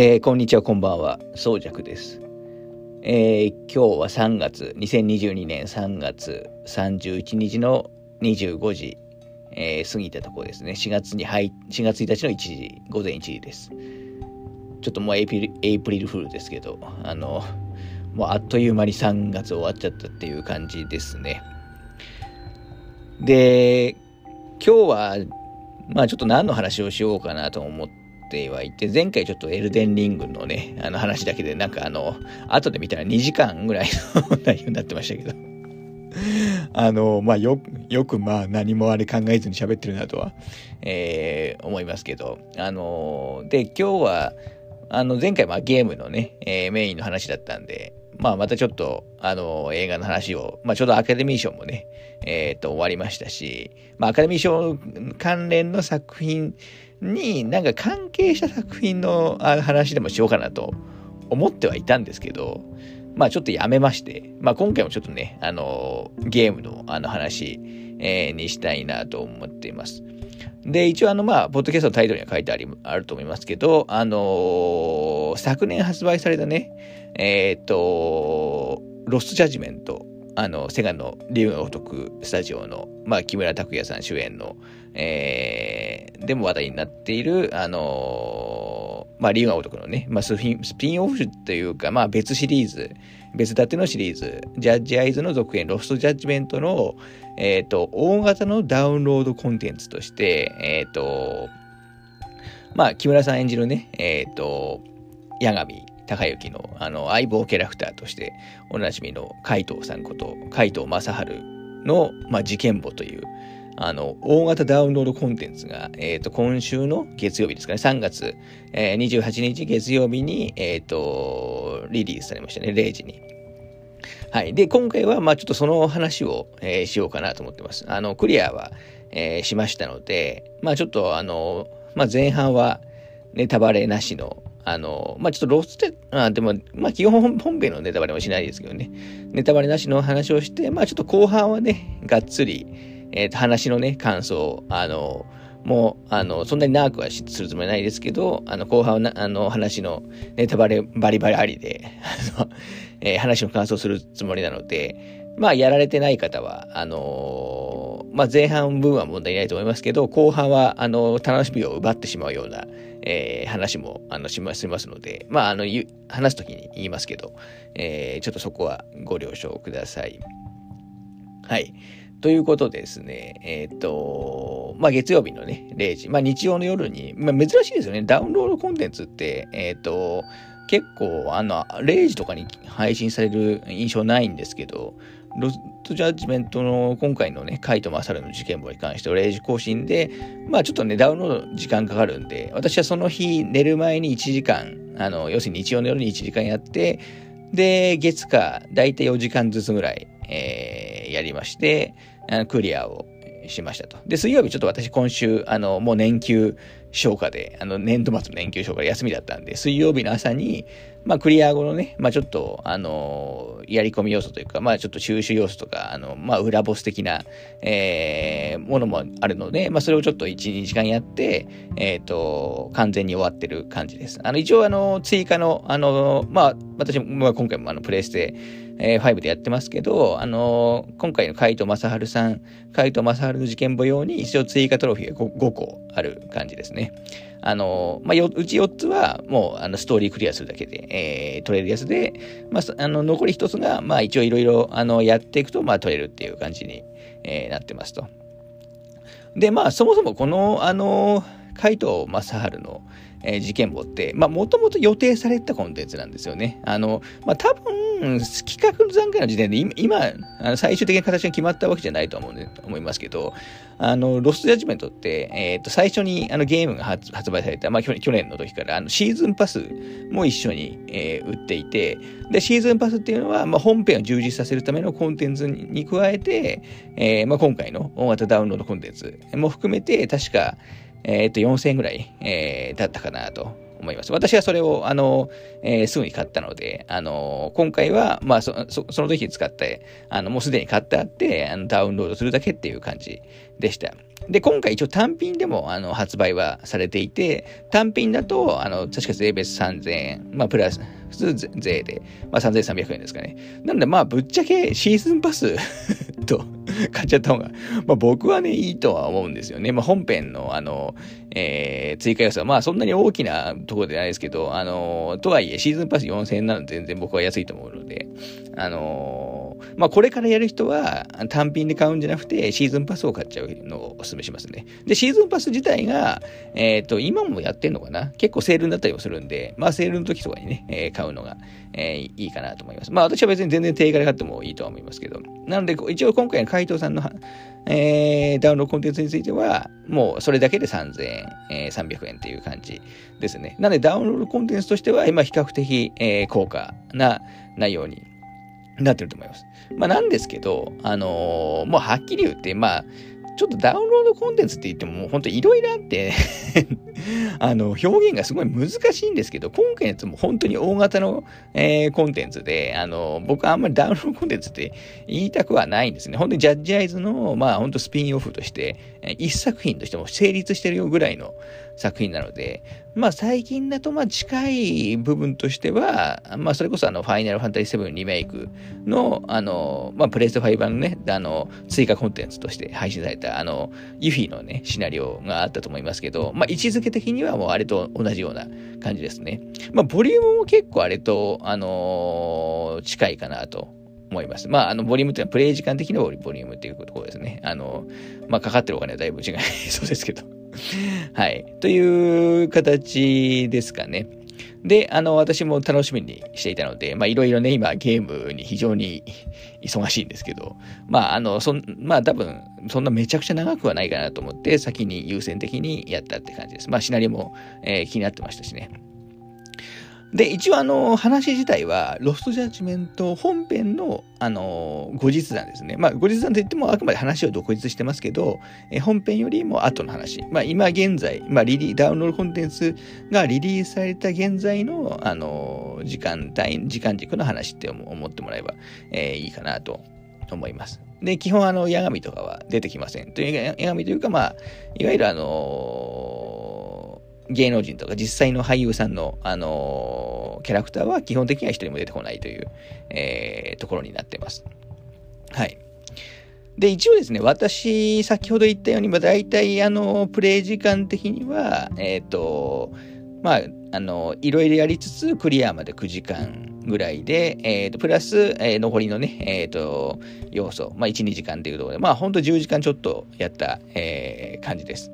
えー、こんにちは、こんばんは。宗尺です。えー、今日は3月、2022年3月31日の25時、えー、過ぎたところですね。4月に入、4月1日の1時、午前1時です。ちょっともうエイプリエイプリルフールですけど、あの、もうあっという間に3月終わっちゃったっていう感じですね。で、今日は、まあちょっと何の話をしようかなと思って、てはいて、前回ちょっとエルデンリングのね、あの話だけで、なんかあの、後で見たら2時間ぐらいの内容になってましたけど。あの、まあ、よ、よくまあ何もあれ考えずに喋ってるなとは、えー、思いますけど、あの、で、今日は、あの、前回まあゲームのね、えー、メインの話だったんで、まあまたちょっと、あの、映画の話を、まあちょうどアカデミー賞もね、えっ、ー、と、終わりましたし、まあアカデミー賞関連の作品になんか関係した作品の話でもしようかなと思ってはいたんですけど、まあちょっとやめまして、まあ今回もちょっとね、あの、ゲームのあの話、えー、にしたいなと思っています。で、一応あの、まあ、ポッドキャストのタイトルには書いてあり、あると思いますけど、あのー、昨年発売されたね、えっ、と、ロストジャッジメント、あの、セガの竜が如くスタジオの、まあ、木村拓哉さん主演の、えー、でも話題になっている、あのー、まあ、竜が如くのね、まあスピン、スピンオフというか、まあ、別シリーズ、別立てのシリーズ、ジャッジアイズの続編、ロストジャッジメントの、えっ、ー、と、大型のダウンロードコンテンツとして、えっ、ー、と、まあ、木村さん演じるね、えっ、と、八神隆之の、あの、相棒キャラクターとして、おなじみの海藤さんこと、海藤正治の、まあ、事件簿という、あの、大型ダウンロードコンテンツが、え、ー、と、今週の月曜日ですかね、3月、えー、28日月曜日に、えっ、ー、と、リリースされましたね、0時に。はい。で、今回は、まあちょっとその話を、えー、しようかなと思ってます。あの、クリアは、えー、しましたので、まあちょっと、あの、まあ前半は、ネタバレなしの、あの、まあ、ちょっとロステ、あでも、まあ、基本本編のネタバレもしないですけどね、ネタバレなしの話をして、まあ、ちょっと後半はね、がっつり、えっ、ー、と、話のね、感想、あの、もう、あの、そんなに長くはするつもりないですけど、あの、後半はあの、話のネタバレバリバリありで、あの、えー、話の感想するつもりなので、まあ、やられてない方は、あのー、まあ、前半分は問題ないと思いますけど、後半は、あの、楽しみを奪ってしまうような、えー、話も、あの、しますので、まあ、あの、話すときに言いますけど、えー、ちょっとそこはご了承ください。はい。ということですね、えっ、と、まあ、月曜日のね、0時、まあ、日曜の夜に、まあ、珍しいですよね、ダウンロードコンテンツって、えっ、と、結構、あの、0時とかに配信される印象ないんですけど、ロストジャッジメントの今回のね、カイト・マサルの事件簿に関しては0時更新で、まあちょっとね、ダウンロード時間かかるんで、私はその日寝る前に1時間、あの、要するに日曜の夜に1時間やって、で、月か、だいたい4時間ずつぐらい、えー、やりまして、あのクリアをしましたと。で、水曜日ちょっと私今週、あの、もう年休消化で、あの、年度末の年休消化で休みだったんで、水曜日の朝に、まあ、クリア後のね、まあ、ちょっと、あのやり込み要素というか、まあ、ちょっと収集要素とか、あの、まあ、裏ボス的な、えー、ものもあるので、まあ、それをちょっと1、2時間やって、えっ、ー、と、完全に終わってる感じです。あの、一応、あの、追加の、あの、まあ、私も、まあ、今回もあの、プレイステ、えー、5でやってますけど、あのー、今回の海藤正治さん、海藤正治の事件簿用に一応追加トロフィーが 5, 5個ある感じですね。あのー、まあ、うち4つはもうあのストーリークリアするだけで、えー、取れるやつで、まあ、あの残り1つが、まあ、一応いろいろあのやっていくと、まあ、取れるっていう感じに、えー、なってますと。で、まあ、そもそもこの、あの、海藤正治の、えー、事件簿って、まあ、もともと予定されたコンテンツなんですよね。あの、まあ、多分、企画の段階の時点で、今、あの最終的な形が決まったわけじゃないと思う、ね、思いますけど、あの、ロストジャッジメントって、えっ、ー、と、最初にあのゲームが発売された、まあ去年、の時から、あの、シーズンパスも一緒に、えー、売っていて、で、シーズンパスっていうのは、まあ、本編を充実させるためのコンテンツに加えて、えー、まあ、今回の大型ダウンロードコンテンツも含めて、確か、えっ、ー、と、4000円ぐらい、えー、だったかなと。思います。私はそれを、あの、えー、すぐに買ったので、あの、今回は、まあそ、そその時使って、あの、もうすでに買ってあって、あのダウンロードするだけっていう感じでした。で、今回一応単品でもあの発売はされていて、単品だと、あの、確か税別3000円、まあ、プラス、普通税で、まあ、3300円ですかね。なので、まあ、ぶっちゃけシーズンパス と 買っちゃった方が、まあ、僕はね、いいとは思うんですよね。まあ、本編の、あの、えー、追加要素は、まあ、そんなに大きなところでないですけど、あの、とはいえ、シーズンパス4000円なので全然僕は安いと思うので、あの、まあ、これからやる人は、単品で買うんじゃなくて、シーズンパスを買っちゃうのをお勧めしますね。で、シーズンパス自体が、えっ、ー、と、今もやってんのかな？結構セールになったりもするんで、まあ、セールの時とかにね、えー、買うのが、えー、いいかなと思います。まあ、私は別に全然定価で買ってもいいとは思いますけど。なので、一応今回の海藤さんの、えー、ダウンロードコンテンツについては、もうそれだけで3000円、えー、300円っていう感じですね。なので、ダウンロードコンテンツとしては、今比較的、えー、高価な内容になってると思います。まあ、なんですけど、あのー、もうはっきり言って、まあ、ちょっとダウンロードコンテンツって言っても、もう本当いろいろあって あの、表現がすごい難しいんですけど、今回のやつも本当に大型の、えー、コンテンツで、あの、僕はあんまりダウンロードコンテンツって言いたくはないんですね。本当にジャッジアイズの、まあ本当スピンオフとして、一作品としても成立してるよぐらいの作品なので、まあ最近だとまあ近い部分としては、まあそれこそあのファイナルファンタジー7リメイクの、あの、まあプレイステ5版のね、あの、追加コンテンツとして配信された、あの、ユフィのね、シナリオがあったと思いますけど、まあ位置づけ的にはもうあれと同じような感じですね。まあボリュームも結構あれと、あの、近いかなと思います。まあ、あの、ボリュームっていうのはプレイ時間的なボリュームっていうところですね。あの、まあ、かかってるお金はだいぶ違い そうですけど。はい。という形ですかね。で、あの、私も楽しみにしていたので、まあ、いろいろね、今、ゲームに非常に忙しいんですけど、まあ、あの、そん、まあ、多分、そんなめちゃくちゃ長くはないかなと思って、先に優先的にやったって感じです。まあ、シナリオも、えー、気になってましたしね。で、一応あの、話自体は、ロストジャッジメント本編の、あの、後日談ですね。まあ、後日談といっても、あくまで話を独立してますけど、え本編よりも後の話。まあ、今現在、まあ、リリー、ダウンロードコンテンツがリリースされた現在の、あの、時間帯、時間軸の話って思ってもらえば、えー、いいかなと思います。で、基本あの、矢神とかは出てきません。という、矢神というか、まあ、いわゆるあの芸能人とか実際の俳優さんの、あのー、キャラクターは基本的には一人も出てこないという、えー、ところになってます。はい。で、一応ですね、私、先ほど言ったように、まあ、大体、あの、プレイ時間的には、えっ、と、まあ、あの、いろいろやりつつ、クリアまで9時間ぐらいで、え、ー、と、プラス、えー、残りのね、えっ、ー、と、要素、まあ、1、2時間というところで、まあ、ほんと10時間ちょっとやった、えー、感じです。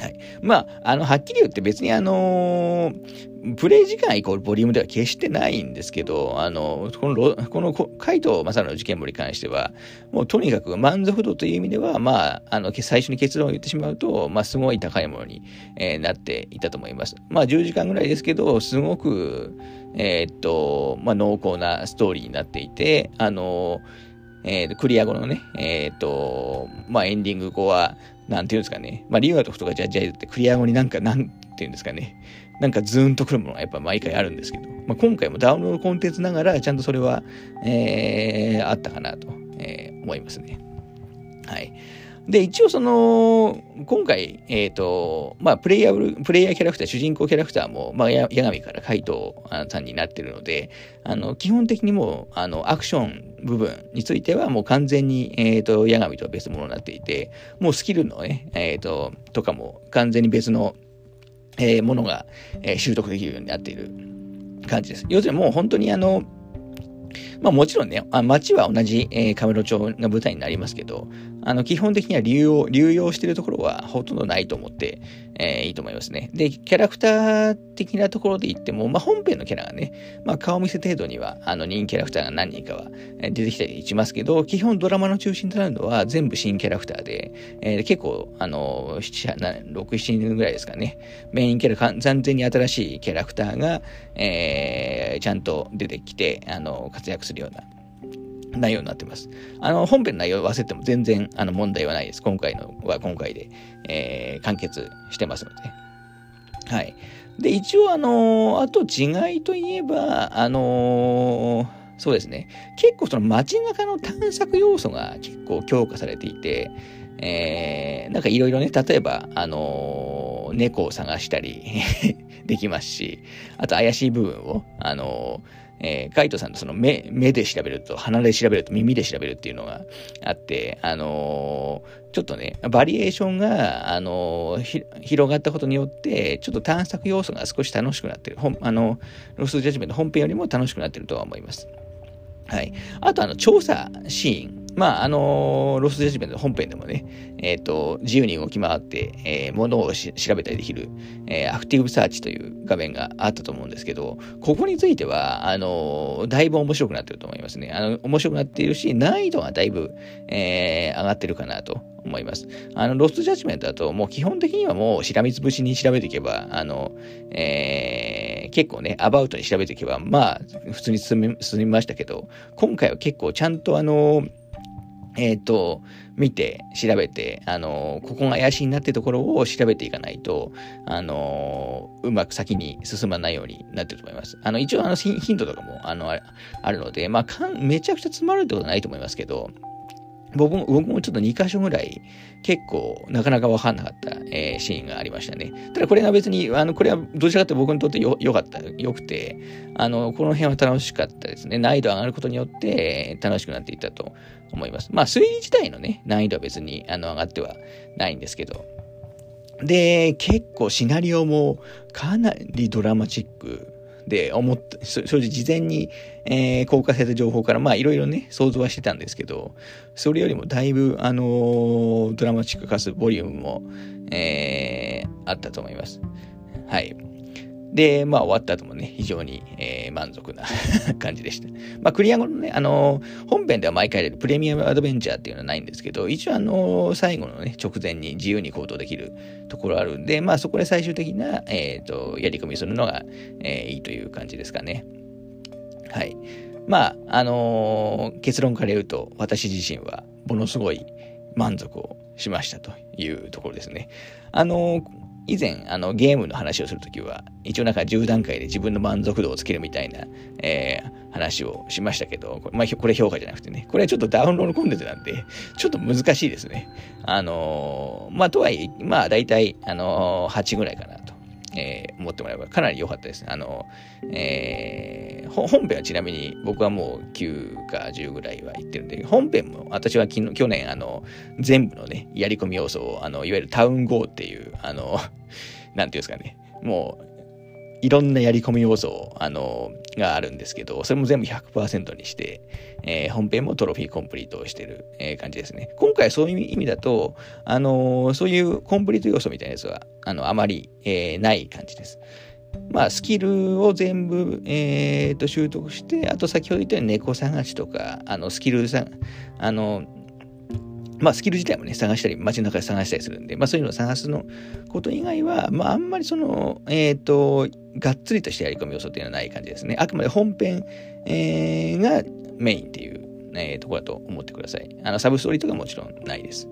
はい。まあ、あの、はっきり言って別にあのー、プレイ時間イコールボリュームでは決してないんですけど、あの、この、この、海藤正の事件簿に関しては、もうとにかく満足度という意味では、まあ、あの、最初に結論を言ってしまうと、まあ、すごい高いものに、えー、なっていたと思います。まあ、10時間ぐらいですけど、すごく、えー、っと、まあ、濃厚なストーリーになっていて、あの、えー、クリア後のね、えっ、と、まあ、エンディング後は、なんていうんですかね。まあ、リュウガトフとかジャジャイズってクリア後になんか、なんていうんですかね。なんかズーンとくるものがやっぱ毎回あるんですけど、まあ、今回もダウンロードコンテンツながら、ちゃんとそれは、えー、あったかなと、えー、思いますね。はい。で、一応その、今回、えっ、ー、と、まあ、プレイヤー、プレイヤーキャラクター、主人公キャラクターも、まあ、矢神から怪盗さんになってるので、あの、基本的にもう、あの、アクション部分についてはもう完全に、えっ、ー、と、矢神とは別物になっていて、もうスキルのね、えっ、ー、と、とかも完全に別の、え、ものが、え、習得できるようになっている感じです。要するにもう本当にあの、まあもちろんね、あ街は同じ、えー、カメロ町が舞台になりますけど、あの、基本的には流用、流用してるところはほとんどないと思って、えー、いいと思いますね。で、キャラクター的なところで言っても、まあ、本編のキャラがね、まあ、顔見せ程度には、あの、人キャラクターが何人かは出てきたりしますけど、基本ドラマの中心となるのは全部新キャラクターで、えー、結構、あの、7、6、7人ぐらいですかね、メインキャラ、完全に新しいキャラクターが、えー、ちゃんと出てきて、あの、活躍するするような、内容になってます。あの、本編の内容を忘れても全然、あの、問題はないです。今回のは今回で、えー、完結してますので。はい。で、一応、あのー、あと違いといえば、あのー、そうですね。結構その街中の探索要素が結構強化されていて、えー、なんかいろいろね、例えば、あのー、猫を探したり できますし、あと怪しい部分を、あのーえー、カイトさんのその目、目で調べると、鼻で調べると、耳で調べるっていうのがあって、あのー、ちょっとね、バリエーションが、あのー、広がったことによって、ちょっと探索要素が少し楽しくなってる。あの、ロスジャッジメント本編よりも楽しくなってるとは思います。はい。あと、あの、調査シーン。まあ、あのー、ロスジャッジメント本編でもね、えっ、ー、と、自由に動き回って、えー、ものを調べたりできる、えー、アクティブサーチという画面があったと思うんですけど、ここについては、あのー、だいぶ面白くなってると思いますね。あの、面白くなっているし、難易度がだいぶ、えー、上がってるかなと思います。あの、ロストジャッジメントだと、もう基本的にはもうしらみつぶしに調べていけば、あの、えー、結構ね、アバウトに調べていけば、まあ、普通に進み、進みましたけど、今回は結構ちゃんとあの、えっ、ー、と、見て、調べて、あの、ここが怪しいなってところを調べていかないと、あの、うまく先に進まないようになってると思います。あの、一応、あの、ヒントとかも、あの、あるので、まあ、かん、めちゃくちゃ詰まるってことはないと思いますけど、僕も、僕もちょっと2箇所ぐらい結構なかなかわかんなかった、えー、シーンがありましたね。ただこれが別に、あの、これはどちらかというと僕にとってよ、良かった、良くて、あの、この辺は楽しかったですね。難易度上がることによって楽しくなっていったと思います。まあ、推理自体のね、難易度は別にあの上がってはないんですけど。で、結構シナリオもかなりドラマチックで思った、正直事前に、えー、公開された情報からまあいろいろね、想像はしてたんですけど、それよりもだいぶ、あのー、ドラマチックかつボリュームも、えー、あったと思います。はい。で、まあ終わった後もね、非常に、えー、満足な感じでした。まあクリア後のね、あのー、本編では毎回出るプレミアムアドベンチャーっていうのはないんですけど、一応あのー、最後のね、直前に自由に行動できるところあるんで、まあそこで最終的な、えっ、と、やり込みするのが、えいいという感じですかね。はい。まあ、あの結論から言うと、私自身はものすごい満足をしましたというところですね。あの以前、あの、ゲームの話をするときは、一応なんか10段階で自分の満足度をつけるみたいな、えー、話をしましたけど、まあ、これ評価じゃなくてね、これはちょっとダウンロードコンテンツなんで、ちょっと難しいですね。あのー、まあ、とはいえ、まあ、大体、あのー、8ぐらいかなと。えー、思ってもらえばかなり良かったです。あの、えー、本編はちなみに僕はもう9か10ぐらいは言ってるんで、本編も私は昨日去年あの、全部のね、やり込み要素を、あの、いわゆるタウン号っていう、あの、なんていうんですかね、もう、いろんなやり込み要素、あの、があるんですけど、それも全部100%にして、えー、本編もトロフィーコンプリートをしてる、えー、感じですね。今回そういう意味だと、あのー、そういうコンプリート要素みたいなやつは、あの、あまり、え、ない感じです。まあ、スキルを全部、えー、と習得して、あと先ほど言ったように猫探しとか、あの、スキルさ、あの、まあ、スキル自体もね、探したり、街の中で探したりするんで、まあ、そういうのを探すのこと以外は、まあ、あんまりその、えっ、ー、と、がっつりとしたやり込み要素っていうのはない感じですね。あくまで本編、えー、がメインっていう、えー、ところだと思ってください。あの、サブストーリーとかもちろんないです。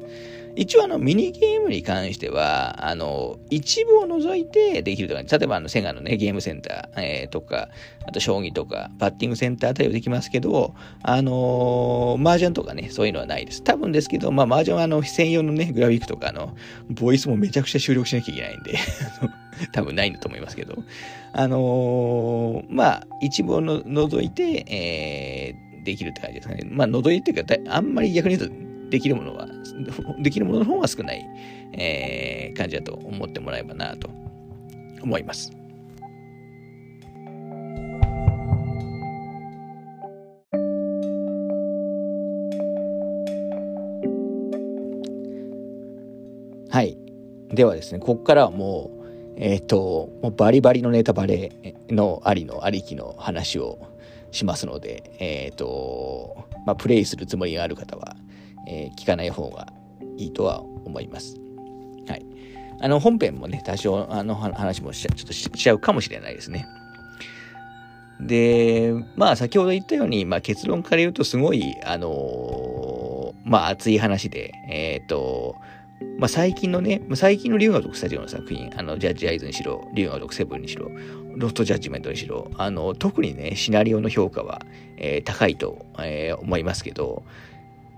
一応あのミニゲームに関しては、あの、一部を除いてできるとか、例えばあのセガのね、ゲームセンター、えー、とか、あと将棋とか、バッティングセンター対応できますけど、あのー、麻雀とかね、そういうのはないです。多分ですけど、まあ麻雀はあの、専用のね、グラフィックとか、あの、ボイスもめちゃくちゃ収録しなきゃいけないんで 多分ないんだと思いますけど、あのー、まあ、一部をの除いて、えー、できるって感じですかね。まあ、除いてっていうか、あんまり逆に言うと、できるものは、できるものの方が少ない、えー、感じだと思ってもらえばなと思います。はい。ではですね、ここからはもう、えっ、ー、と、もうバリバリのネタバレのありのありきの話をしますので、えっ、ー、と、まあ、プレイするつもりがある方は、えー、聞かない方がいいとは思います。はい。あの、本編もね、多少、あの話もしちゃちょっとしちゃうかもしれないですね。で、まあ、先ほど言ったように、まあ、結論から言うと、すごい、あのー、まあ、熱い話で、えっ、ー、と、まあ、最近のね、最近の竜が如くスタジオの作品、あの、ジャッジアイズにしろ、竜が如くセブンにしろ、ロストジャッジメントにしろ、あの、特にね、シナリオの評価は、えー、高いと、えー、思いますけど、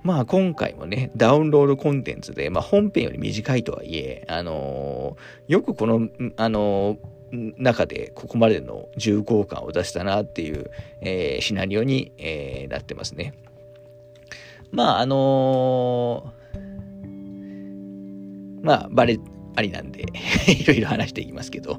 まあ今回もね、ダウンロードコンテンツで、まあ本編より短いとはいえ、あのー、よくこの、あのー、中でここまでの重厚感を出したなっていう、えー、シナリオに、え、なってますね。まああの、まあバレありなんで いろいろ話していきますけど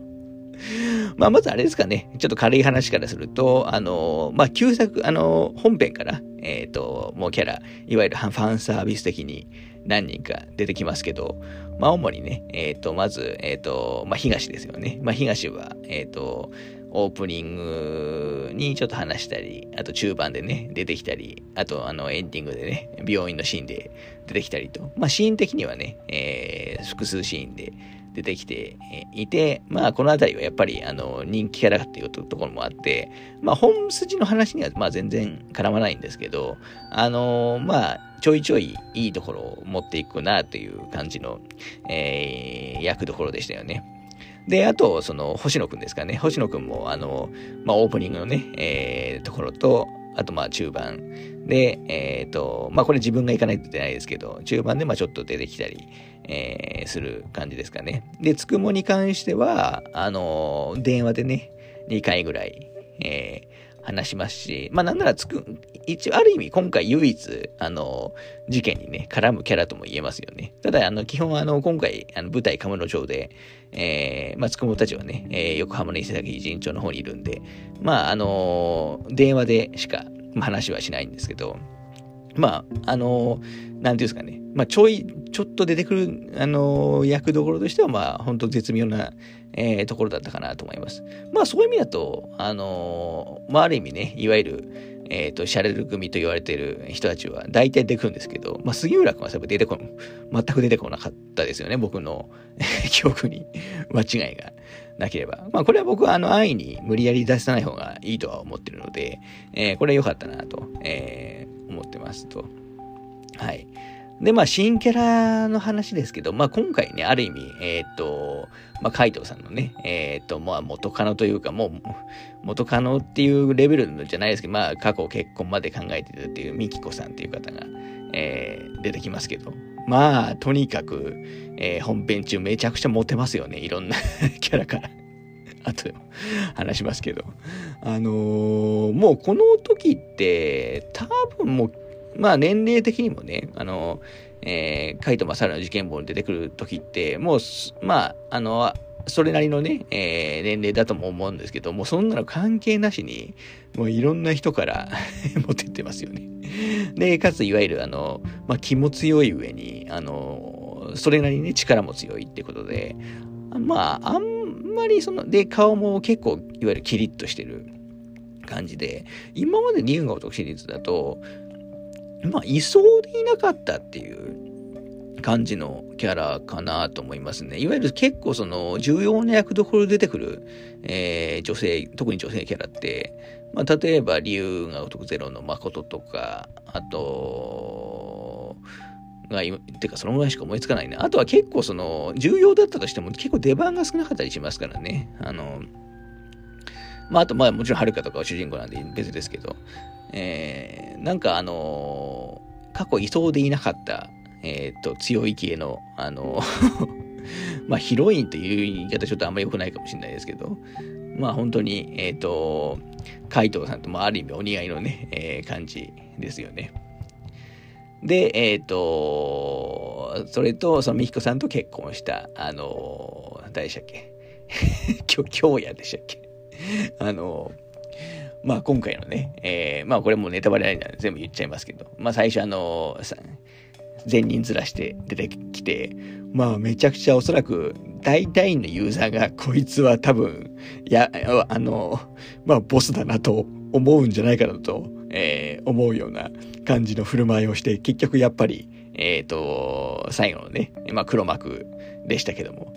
まあ、まずあれですかね。ちょっと軽い話からすると、あの、まあ、旧作、あの、本編から、えっ、ー、と、もうキャラ、いわゆるファンサービス的に何人か出てきますけど、まあ、主にね、えっ、ー、と、まず、えっ、ー、と、まあ、東ですよね。まあ、東は、えっ、と、オープニングにちょっと話したり、あと中盤でね、出てきたり、あとあのエンディングでね、病院のシーンで出てきたりと、まあシーン的にはね、えー、複数シーンで出てきていて、まあこのあたりはやっぱりあの人気キャラっていうところもあって、まあ本筋の話にはまあ全然絡まないんですけど、あのまあちょいちょいいいところを持っていくなという感じの、えー、役どころでしたよね。で、あと、その、星野くんですかね。星野くんも、あの、まあ、オープニングのね、えー、ところと、あと、まあ、中盤で、えっ、ー、と、まあ、これ自分が行かないといけないですけど、中盤で、まあ、ちょっと出てきたり、えー、する感じですかね。で、つくもに関しては、あの、電話でね、2回ぐらい、えー、話しますし、まあなんならつく、一応ある意味今回唯一、あの、事件にね、絡むキャラとも言えますよね。ただ、あの、基本あの、今回、あの舞台カムロ町で、えー、まあ、つくもたちはね、えー、横浜の伊勢崎陣町の方にいるんで、まあ、あの電話でしか、話はしないんですけど、まあ、あのー、なんていうんですかね、まあ、ちょい、ちょっと出てくる、あの、役どころとしては、まあ、本当絶妙な、えー、ところだったかなと思います。まあ、そういう意味だと、あの、まあ、ある意味ね、いわゆる、えっ、と、シャレル組と言われている人たちは大体出てくるんですけど、まあ、杉浦君は出てこ全く出てこなかったですよね、僕の 記憶に間違いがなければ。まあ、これは僕はあの、安易に無理やり出さない方がいいとは思ってるので、えー、これは良かったなと、えー、思ってますと。はい。で、まあ、新キャラの話ですけど、まあ、今回ね、ある意味、えー、っと、まあ、カイトさんのね、えー、っと、まあ、元カノというか、もう、元カノっていうレベルじゃないですけど、まあ、過去結婚まで考えてるっていうミキコさんっていう方が、えー、出てきますけど、まあ、とにかく、えー、本編中めちゃくちゃモテますよね、いろんな キャラから。あと、話しますけど。あのー、もうこの時って、多分もうまあ年齢的にもね、あの、えー、カイト・マサルの事件簿に出てくる時って、もう、まあ、あの、それなりのね、えー、年齢だとも思うんですけど、もうそんなの関係なしに、もういろんな人から 持ってってますよね。で、かついわゆるあの、まあ気も強い上に、あの、それなりにね、力も強いってことで、まあ、あんまりその、で、顔も結構、いわゆるキリッとしてる感じで、今までニューガオ特シリーズだと、まあ、いそうでいなかったっていう感じのキャラかなと思いますね。いわゆる結構その重要な役どころで出てくる、えー、女性、特に女性キャラって、まあ、例えば、竜が如くゼロの誠とか、あと、が、てかそのぐらいしか思いつかないね。あとは結構その、重要だったとしても結構出番が少なかったりしますからね。あの、まあ、あと、まあ、もちろん、はるかとかは主人公なんで別ですけど、えー、なんかあの、過去いそうでいなかった、えっ、と、強い系の、あの まあ、ヒロインという言い方ちょっとあんま良くないかもしれないですけど、まあ、本当に、えっ、と、海藤さんともある意味お似合いのね、え感じですよね。で、えっ、と、それと、その美彦さんと結婚した、あの誰でしたっけ？京也でしたっけ？あのまあ今回のね、えー、まあこれもネタバレありなんで全部言っちゃいますけど、まあ最初あの、全人ずらして出てきて、まあめちゃくちゃおそらく大体のユーザーがこいつは多分、いや、あの、まあボスだなと思うんじゃないかなと、えー、思うような感じの振る舞いをして、結局やっぱり、えっ、ー、と、最後のね、まあ黒幕でしたけども、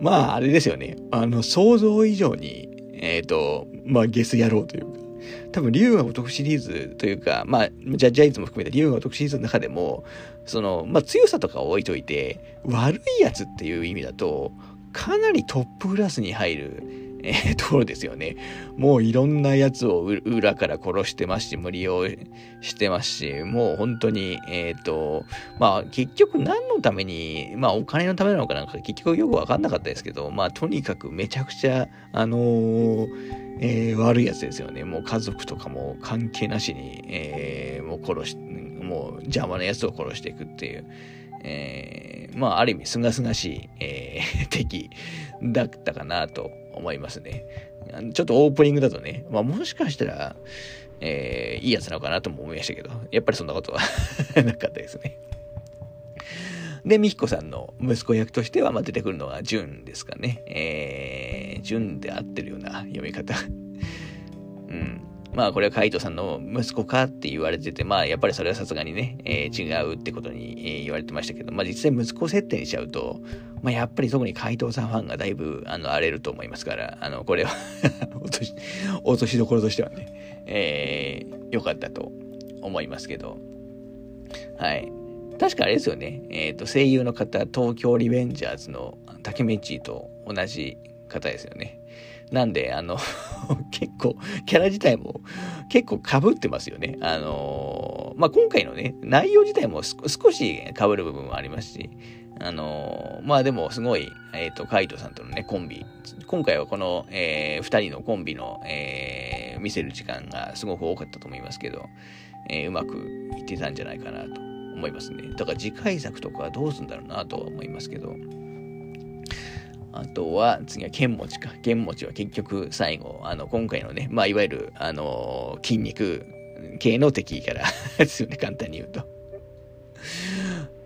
まああれですよね、あの想像以上にえっ、ー、と、まあ、ゲス野郎というか、多分、竜が如くシリーズというか、まあ、ジャッジアイズも含めて竜が如くシリーズの中でも、その、まあ、強さとかを置いといて、悪いやつっていう意味だと、かなりトップクラスに入る、えー、ところですよね。もういろんなやつを裏から殺してますし、無理をしてますし、もう本当に、えっ、ー、と、まあ結局何のために、まあお金のためなのかなんか結局よくわかんなかったですけど、まあとにかくめちゃくちゃ、あのー、えー、悪いやつですよね。もう家族とかも関係なしに、えー、もう殺し、もう邪魔なやつを殺していくっていう。えー、まあ、ある意味、すがすがしい、え、敵だったかなと思いますね。ちょっとオープニングだとね、まあ、もしかしたら、えー、いいやつなのかなとも思いましたけど、やっぱりそんなことは なかったですね。で、ミヒコさんの息子役としては、まあ、出てくるのはジュンですかね。えー、ジュンで合ってるような読み方。うん。まあこれはカイトさんの息子かって言われてて、まあやっぱりそれはさすがにね、えー、違うってことに、え、言われてましたけど、まあ実際息子設定にしちゃうと、まあやっぱり特にカイトさんファンがだいぶあの荒れると思いますから、あのこれは 落とし、落としどころとしてはね、えー、良かったと思いますけど、はい。確かあれですよね、えっ、ー、と声優の方、東京リベンジャーズの竹道と同じ方ですよね。なんで、あの 結構、キャラ自体も結構被ってますよね。あのまあ、今回のね、内容自体も少し被る部分はありますし、あのまあでもすごい、えっ、ー、と、カイトさんとのね、コンビ。今回はこの、えー、二人のコンビの、えー、見せる時間がすごく多かったと思いますけど、えー、うまくいってたんじゃないかなと思いますね。だから次回作とかどうするんだろうなとは思いますけど、あとは、次は剣持か。剣持は結局最後、あの、今回のね、まあ、いわゆる、あの、筋肉系の敵から ですよね、簡単に言うと。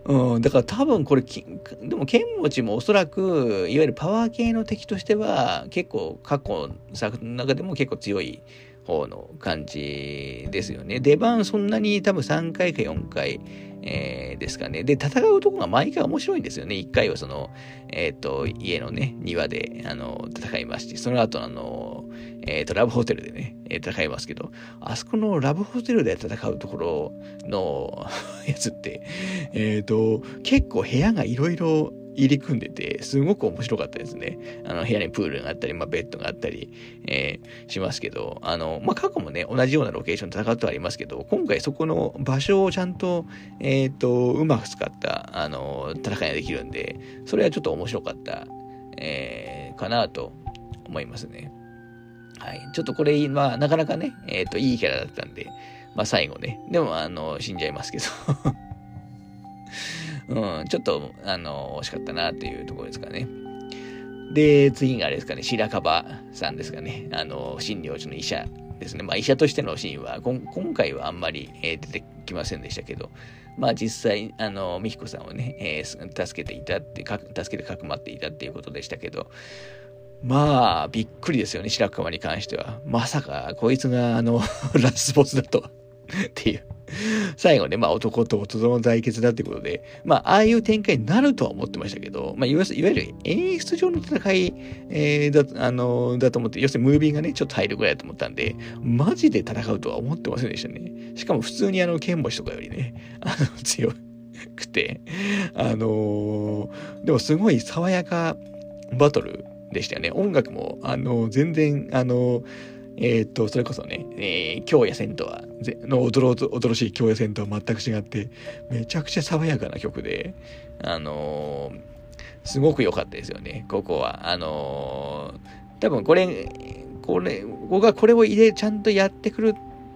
うん、だから多分これ、でも剣持もおそらく、いわゆるパワー系の敵としては、結構過去作の中でも結構強い方の感じですよね。出番そんなに多分3回か4回、えー、ですかね。で、戦うとこが毎回面白いんですよね。一回はその、えっ、ー、と、家のね、庭で、あの、戦いまして、その後、あの、えっ、ー、と、ラブホテルでね、戦いますけど、あそこのラブホテルで戦うところの やつって、えっ、と、結構部屋がいろいろ入り組んでて、すごく面白かったですね。あの、部屋にプールがあったり、まあ、ベッドがあったり、えー、しますけど、あの、まあ、過去もね、同じようなロケーションで戦ってはありますけど、今回そこの場所をちゃんと、えっ、ー、と、うまく使った、あの、戦いができるんで、それはちょっと面白かった、えー、かなと思いますね。はい。ちょっとこれ、まあ、なかなかね、えっ、ー、と、いいキャラだったんで、まあ、最後ね、でも、あの、死んじゃいますけどうん、ちょっと、あの、惜しかったなっていうところですかね。で、次があれですかね、白樺さんですかね。あの、診療所の医者ですね。まあ、医者としてのシーンは、今回はあんまり、えー、出てきませんでしたけど、まあ、実際、あの、美彦さんをね、えー、助けていたって、助けてかくまっていたっていうことでしたけど、まあ、びっくりですよね、白川に関しては。まさか、こいつが、あの、ラスボスだとはっていう。最後ね、まあ男と男の対決だってことで、まあああいう展開になるとは思ってましたけど、まあいわゆる演出上の戦い、えー、だ、あのー、だと思って、要するにムービーがね、ちょっと入るぐらいだと思ったんで、マジで戦うとは思ってませんでしたね。しかも普通にあの、剣星とかよりね、あの、強くて、あのー、でもすごい爽やかバトルでしたよね。音楽も、あの全然、あのえー、っと、それこそね、えー、京也戦とは、の驚驚しい京也戦とは全く違って、めちゃくちゃ爽やかな曲で、あのー、すごく良かったですよね、ここは。あのー、多分これ、これ、僕がこれを入れ、ちゃんとやってくる、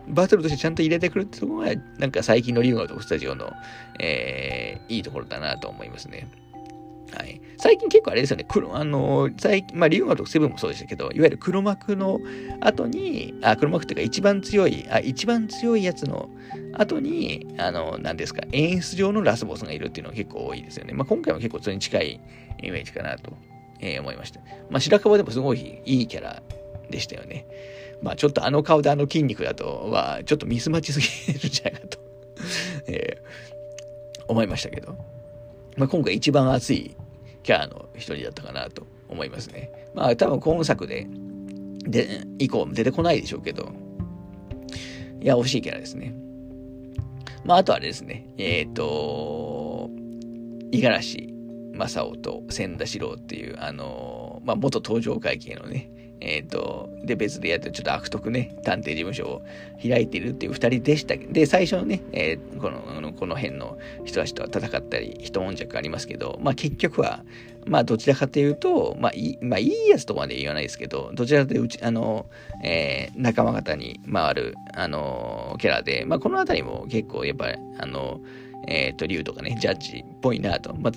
バトルとしてちゃんと入れてくるってところが、なんか最近のリュウガとスタジオの、えー、いいところだなと思いますね。はい。最近結構あれですよね、黒、あの、最近、まあ、リュウマとかセブンもそうでしたけど、いわゆる黒幕の後に、あ、黒幕っていうか一番強い、あ、一番強いやつの後に、あの、何ですか、演出上のラスボスがいるっていうのが結構多いですよね。まあ、今回も結構それに近いイメージかなと、えー、思いました。まあ、白樺でもすごいいいキャラでしたよね。まあ、ちょっとあの顔であの筋肉だとは、ちょっとミスマッチすぎるんじゃないかとえー、思いましたけど。まあ、今回一番熱いキャラの一人だったかなと思いますね。まあ多分今作で、で、以降出てこないでしょうけど、いや、惜しいキャラですね。まああとあれですね、えっ、ー、と、五十嵐正夫と千田四郎っていう、あの、まあ元登場会系のね、えっ、ー、と、で、別でやってちょっと悪徳ね、探偵事務所を開いているっていう二人でしたで、最初のね、えー、この、この辺の人たちとは戦ったり、一悶着ありますけど、まあ結局は、まあどちらかというと、まあいい、まあいいやつとまで言わないですけど、どちらかというと、うち、あの、えー、仲間方に回る、あの、キャラで、まあこのあたりも結構やっぱり、あの、えっ、ー、と、竜とかね、ジャッジっぽいなと、まあ、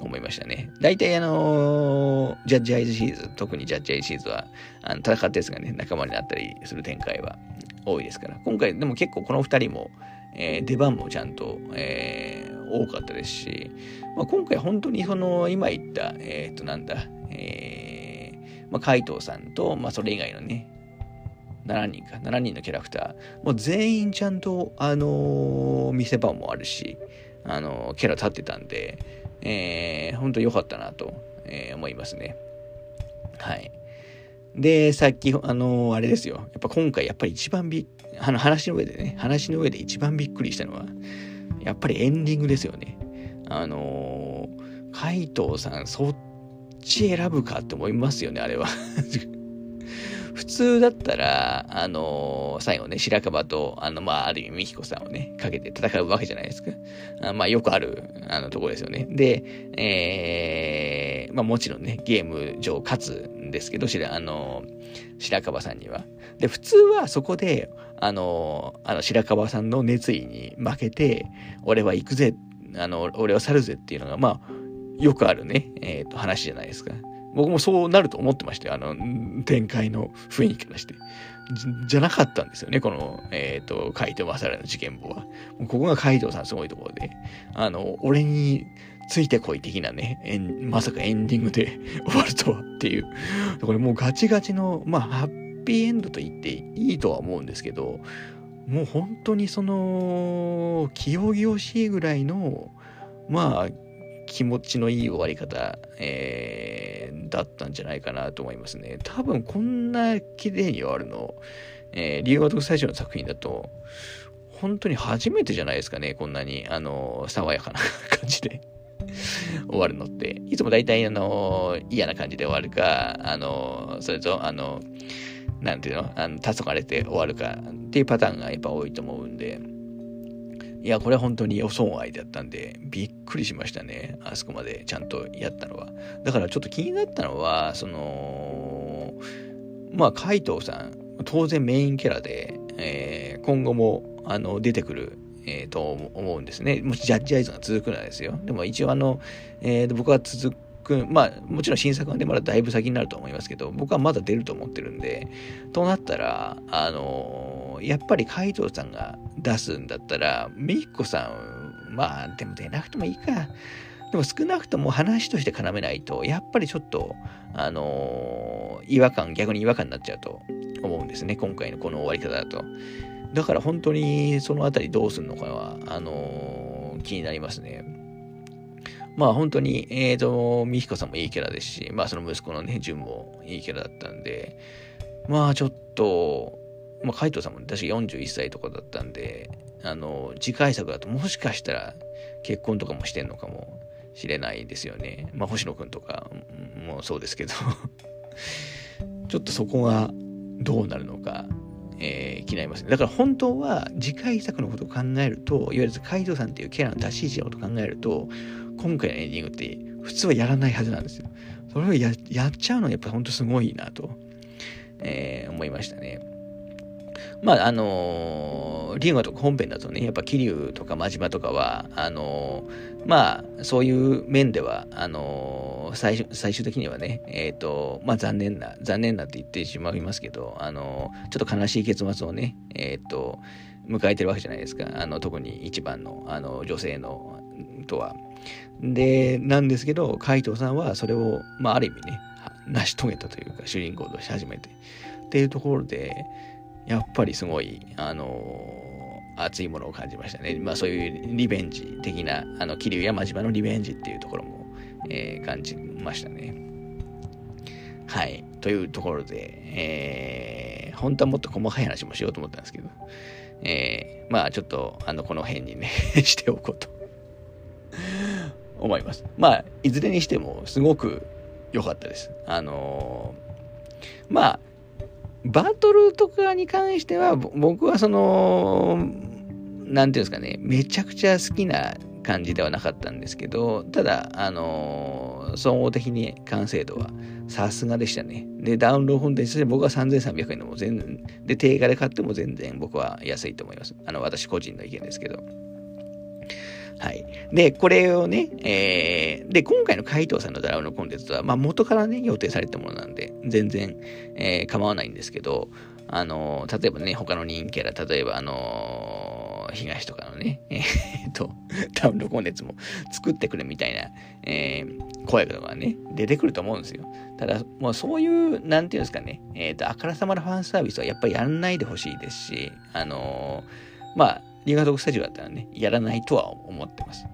思いましたね。大体あのー、ジャッジアイズシーズ、特にジャッジアイズシーズは、あの戦ったやつがね、仲間になったりする展開は多いですから。今回、でも結構この二人も、えー、出番もちゃんと、えー、多かったですし、まあ、今回本当にその、今言った、えっ、と、なんだ、えー、まあ、海藤さんと、まあ、それ以外のね、7人か、7人のキャラクター、もう全員ちゃんと、あの、見せ場もあるし、あの、キャラ立ってたんで、えー、本当良かったなと、えー、思いますね。はい。で、さっき、あのー、あれですよ。やっぱ今回、やっぱり一番びあの話の上でね、話の上で一番びっくりしたのは、やっぱりエンディングですよね。あのー、海藤さん、そっち選ぶかって思いますよね、あれは普通だったら、あのー、最後ね、白樺と、あの、まあ、ある意味、美彦さんをね、かけて戦うわけじゃないですか。あまあ、よくある、あの、とこですよね。で、えー、まあ、もちろんね、ゲーム上勝つんですけど、白、あのー、白樺さんには。で、普通はそこで、あのー、あの、白樺さんの熱意に負けて、俺は行くぜ、あの、俺は去るぜっていうのが、まあ、よくあるね、えっ、と、話じゃないですか。僕もそうなると思ってましたよ。あの、展開の雰囲気からして。じゃなかったんですよね、この、えっ、ー、と、海藤正良の事件簿は。ここが海藤さんすごいところで、あの、俺についてこい的なね、まさかエンディングで 終わるとはっていう。これもうガチガチの、まあ、ハッピーエンドと言っていいとは思うんですけど、もう本当にその、気を々しいぐらいの、まあ、気持ちのいい終わり方、えー、だったんじゃないかなと思いますね。多分こんな綺麗に終わるの、えー、理由が最初の作品だと、本当に初めてじゃないですかね、こんなに、あの、爽やかな感じで 終わるのって。いつも大体、あの、嫌な感じで終わるか、あの、それと、あの、なんていうの、あの、黄昏れて終わるかっていうパターンがやっぱ多いと思うんで、いや、これは本当に予想外だったんで、びっくりしましたね。あそこまでちゃんとやったのは。だからちょっと気になったのは、その、まあ、海藤さん、当然メインキャラで、えー、今後も、あの、出てくる、えー、と思うんですね。もしジャッジアイズが続くならですよ。でも一応あの、えー、僕は続く、まあ、もちろん新作はね、まだだいぶ先になると思いますけど、僕はまだ出ると思ってるんで、となったら、あのやっぱり海藤さんが出すんだったら、メイコさん、まあ、でも出なくてもいいか。でも少なくとも話として絡めないと、やっぱりちょっと、あのー、違和感、逆に違和感になっちゃうと思うんですね。今回のこの終わり方だと。だから本当にそのあたりどうするのかは、あのー、気になりますね。まあ本当に、えっ、ー、と、美彦さんもいいキャラですし、まあその息子のね、純もいいキャラだったんで、まあちょっと、まあ、海藤さんも確か41歳とかだったんで、あの、次回作だともしかしたら結婚とかもしてんのかもしれないですよね。まあ、星野くんとかもそうですけど ちょっとそこがどうなるのか、えー、気になりますね。だから本当は次回作のことを考えると、いわゆる海藤さんっていうキャラの出し位置のことを考えると、今回のエンディングって普通はやらないはずなんですよ。それをやっちゃうのはやっぱ本当すごいなと、えー、思いましたね。まあ、あのー、龍河とか本編だとね、やっぱ桐生とか真島とかは、あのー、まあ、そういう面では、あのー、最終、最終的にはね、えっ、と、まあ、残念な、残念なって言ってしまいますけど、あのちょっと悲しい結末をね、えっ、と、迎えてるわけじゃないですか。あの、特に一番の、あの、女性の、とは。で、なんですけど、海藤さんはそれを、まあ、ある意味ね、成し遂げたというか、主人公として初めて。っていうところで、やっぱりすごい、あのー、熱いものを感じましたね。まあそういうリベンジ的な、あの、桐生山島のリベンジっていうところも、えー、感じましたね。はい。というところで、えー、本当はもっと細かい話もしようと思ったんですけど、えー、まあちょっと、あの、この辺にね しておこうと思います。まあ、いずれにしても、すごく良かったです。あのーまあ、バトルとかに関しては、僕はその、なんていうんですかね、めちゃくちゃ好きな感じではなかったんですけど、ただ、あの、総合的に完成度はさすがでしたね。で、ダウンロードコンテンツで僕は3300円でも全然、で、定価で買っても全然僕は安いと思います。あの、私個人の意見ですけど。はい。で、これをね、えー、で、今回の海藤さんのドラムのコンテンツは、まあ元からね、予定されたものなんで、全然、えー、構わないんですけど、あのー、例えばね、他の人気キャラ、例えばあのー、東とかのね、えー、っと、ダウンロコンテンツも作ってくれみたいな、えー、声とかね、出てくると思うんですよ。ただ、もうそういう、なんていうんですかね、えっ、と、あからさまなファンサービスはやっぱりやんないでほしいですし、あのまあ、リガドクスタジオだったらね、やらないとは思ってます。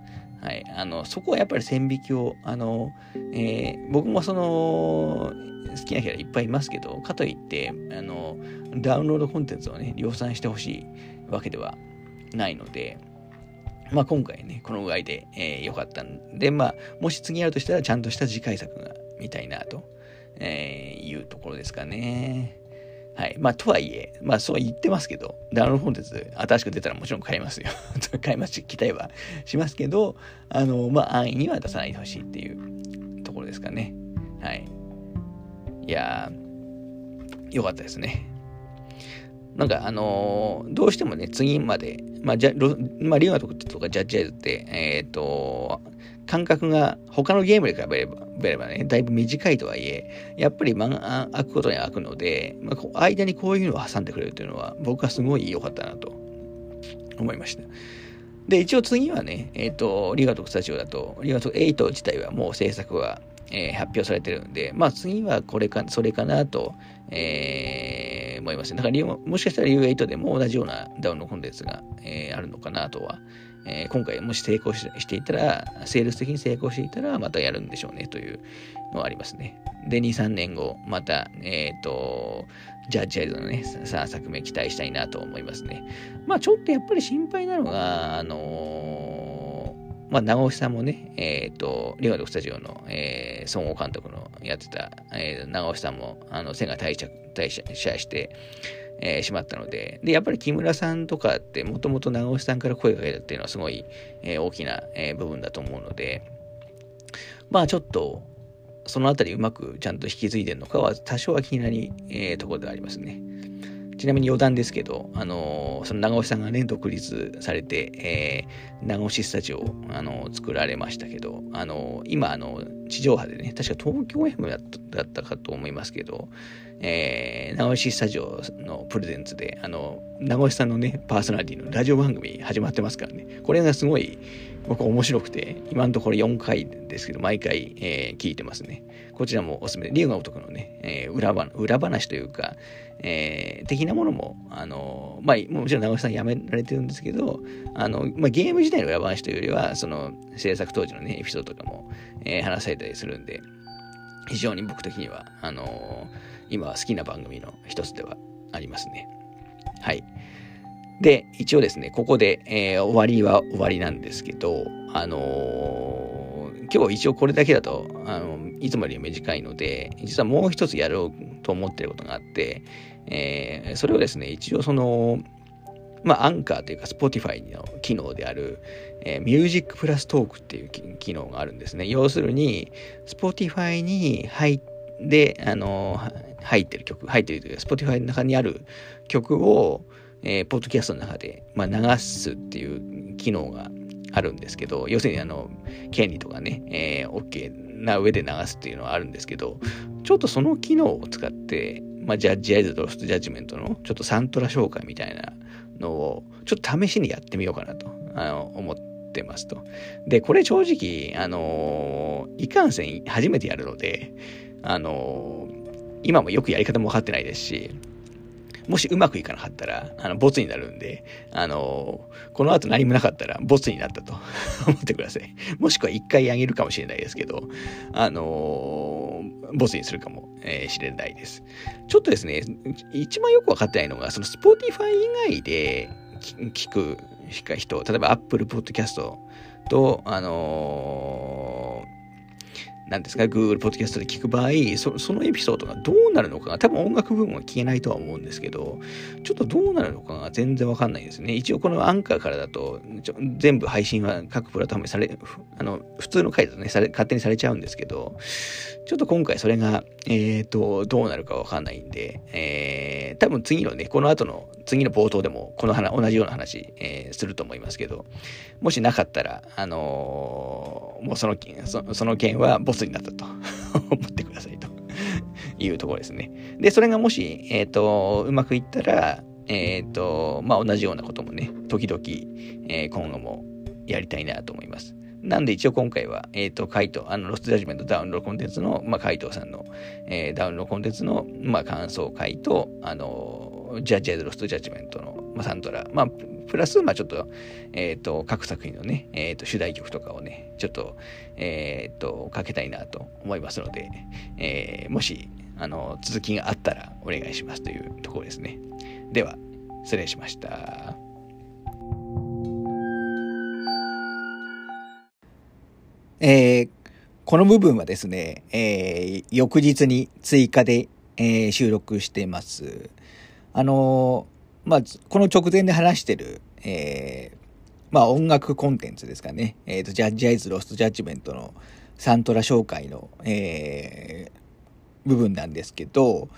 はい。あの、そこはやっぱり線引きを、あの、えー、僕もその、好きなキャラいっぱいいますけど、かといって、あの、ダウンロードコンテンツをね、量産してほしいわけではないので、まあ今回ね、この具合で良、えー、かったんで、まあ、もし次やるとしたらちゃんとした次回作が見たいなと、えー、いうところですかね。はい。まあ、とはいえ、まあ、そう言ってますけど、ダウンロードコンテンツ新しく出たらもちろん買いますよ。買いますし、期待はしますけど、あの、まあ、安易には出さないでほしいっていうところですかね。はい。いやー、よかったですね。なんか、あのー、どうしてもね、次まで、まあ、じゃまあ、リオナとかジャッジアイズって、えっ、ー、と、間隔が他のゲームで比べればればね、だいぶ短いとはいえ、やっぱり間が空くことには空くので、まあ、間にこういうのを挟んでくれるというのは、僕はすごい良かったなと思いました。で、一応次はね、えっ、ー、と、リガトクスタジオだと、リガトク8自体はもう制作は、えー、発表されてるんで、まあ次はこれか、それかなと、えー、思います。だから、もしかしたら U8 でも同じようなダウンのコンテンツが、えー、あるのかなとは、えー、今回もし成功していたら、セールス的に成功していたら、またやるんでしょうねというのはありますね。で、2、3年後、また、えっ、ー、と、ジャッジアイズのね、3作目期待したいなと思いますね。まあ、ちょっとやっぱり心配なのが、あのー、まあ、長尾さんもね、えっ、ー、と、リオドスタジオの、えー、総合監督のやってた、えー、長尾さんも、あの、背が退社、退社して、えー、しまったので、で、やっぱり木村さんとかってもともと長尾さんから声がけたっていうのはすごい、えー、大きな、えー、部分だと思うので、まあちょっと、そのあたりうまくちゃんと引き継いでるのかは多少は気になり、えー、ところではありますね。ちなみに余談ですけど、あの、その長尾さんがね、独立されて、えー、長尾市スタジオを、あの、作られましたけど、あの、今、あの、地上波でね、確か東京 FM だったかと思いますけど、えー、名古屋市スタジオのプレゼンツで、あの、名古屋さんのね、パーソナリティのラジオ番組始まってますからね。これがすごい、僕面白くて、今のところ4回ですけど、毎回、えー、聞いてますね。こちらもおすすめで、竜が如くのね、えー、裏話裏話というか、えー、的なものも、あの、まあ、もちろん名古屋さん辞められてるんですけど、あの、まあ、ゲーム自体の裏話というよりは、その、制作当時のね、エピソードとかも、えー、話されたりするんで、非常に僕的には、あの今好きな番組の一つではありますね。はい。で、一応ですね、ここで、えー、終わりは終わりなんですけど、あのー、今日一応これだけだと、あのいつもより短いので、実はもう一つやろうと思ってることがあって、えー、それをですね、一応その、まあ、アンカーというか、 Spotifyの機能である、えー、 Music Plus Talk っていう機能があるんですね。要するに、 Spotifyに入って、あのー、入ってる曲、入ってるというか、Spotify の中にある曲を、えー、ポッドキャストの中で、まあ、流すっていう機能があるんですけど、要するにあの、権利とかね、えー、OK な上で流すっていうのはあるんですけど、ちょっとその機能を使って、まあ、ジャッジアイズとロストジャッジメントのちょっとサントラ紹介みたいなのを、ちょっと試しにやってみようかなと、あの、思ってますと。で、これ正直、あのいかんせん初めてやるので、あの今もよくやり方も分かってないですし、もしうまくいかなかったら、あの、ボツになるんで、あのこの後何もなかったら、ボツになったと 思ってください。もしくは一回あげるかもしれないですけど、あのボツにするかもしれないです。ちょっとですね、一番よく分かってないのが、その Spotify 以外で聞く人、例えば Apple Podcast と、あのなんですか、Google Podcast で聞く場合、そそのエピソードがどうなるのかが、多分音楽部分は消えないとは思うんですけど、ちょっとどうなるのかが全然わかんないですね。一応このアンカーからだと、全部配信は各プラットフォームされ、あの、普通の回だとね、され勝手にされちゃうんですけど、ちょっと今回それが、えっ、ー、と、どうなるかわかんないんで、えー、多分次のね、この後の、次の冒頭でも、この話、同じような話、えー、すると思いますけど、もしなかったら、あのー、もうその、そその件はボスになったと 思ってくださいと いうところですね。で、それがもし、えっ、ー、と、うまくいったら、えっ、ー、と、まあ、同じようなこともね、時々、えー、今後もやりたいなと思います。なんで一応今回は、えっ、ー、と、カイト、あの、ロストジャッジメントダウンロードコンテンツの、まあ、カイトさんの、えー、ダウンロードコンテンツの、まあ、感想会と、あの、ジャッジアイズロストジャッジメントの、まあ、サントラ、まあ、プラス、まあ、ちょっと、えっ、ー、と、各作品のね、えっ、と、主題曲とかをね、ちょっと、えっ、と、かけたいなと思いますので、えもし、あの、続きがあったらお願いしますというところですね。では、失礼しました。えー、この部分はですね、えー、翌日に追加で、えー、収録してます。あのまあ、この直前で話してる、えまあ、音楽コンテンツですかね。えっ、と、ジャッジアイズ・ロスト・ジャッジメントのサントラ紹介の、え部分なんですけど、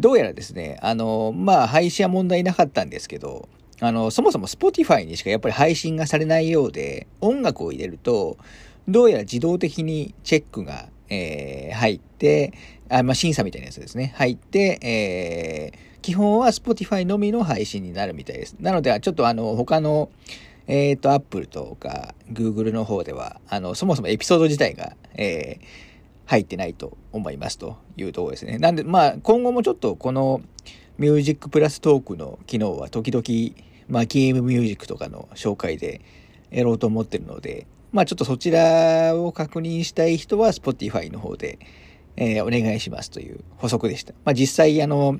どうやらですね、あの、まあ、配信は問題なかったんですけど、あの、そもそも Spotify にしかやっぱり配信がされないようで、音楽を入れると、どうやら自動的にチェックが、えー、入って、あまあ、審査みたいなやつですね。入って、えー、基本は Spotify のみの配信になるみたいです。なので、ちょっとあの、他の、えっ、ー、と、Apple とか Google の方では、あの、そもそもエピソード自体が、えー、入ってないと思いますというところですね。なんで、まあ、今後もちょっとこのミュージックプラストークの機能は時々、まあ、ゲームミュージックとかの紹介でやろうと思ってるので、まあ、ちょっとそちらを確認したい人は Spotify の方で、えー、お願いしますという補足でした。まあ、実際、あの、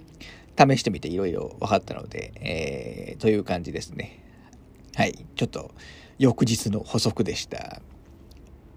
試してみていろいろ分かったので、えー、という感じですね。はい。ちょっと、翌日の補足でした。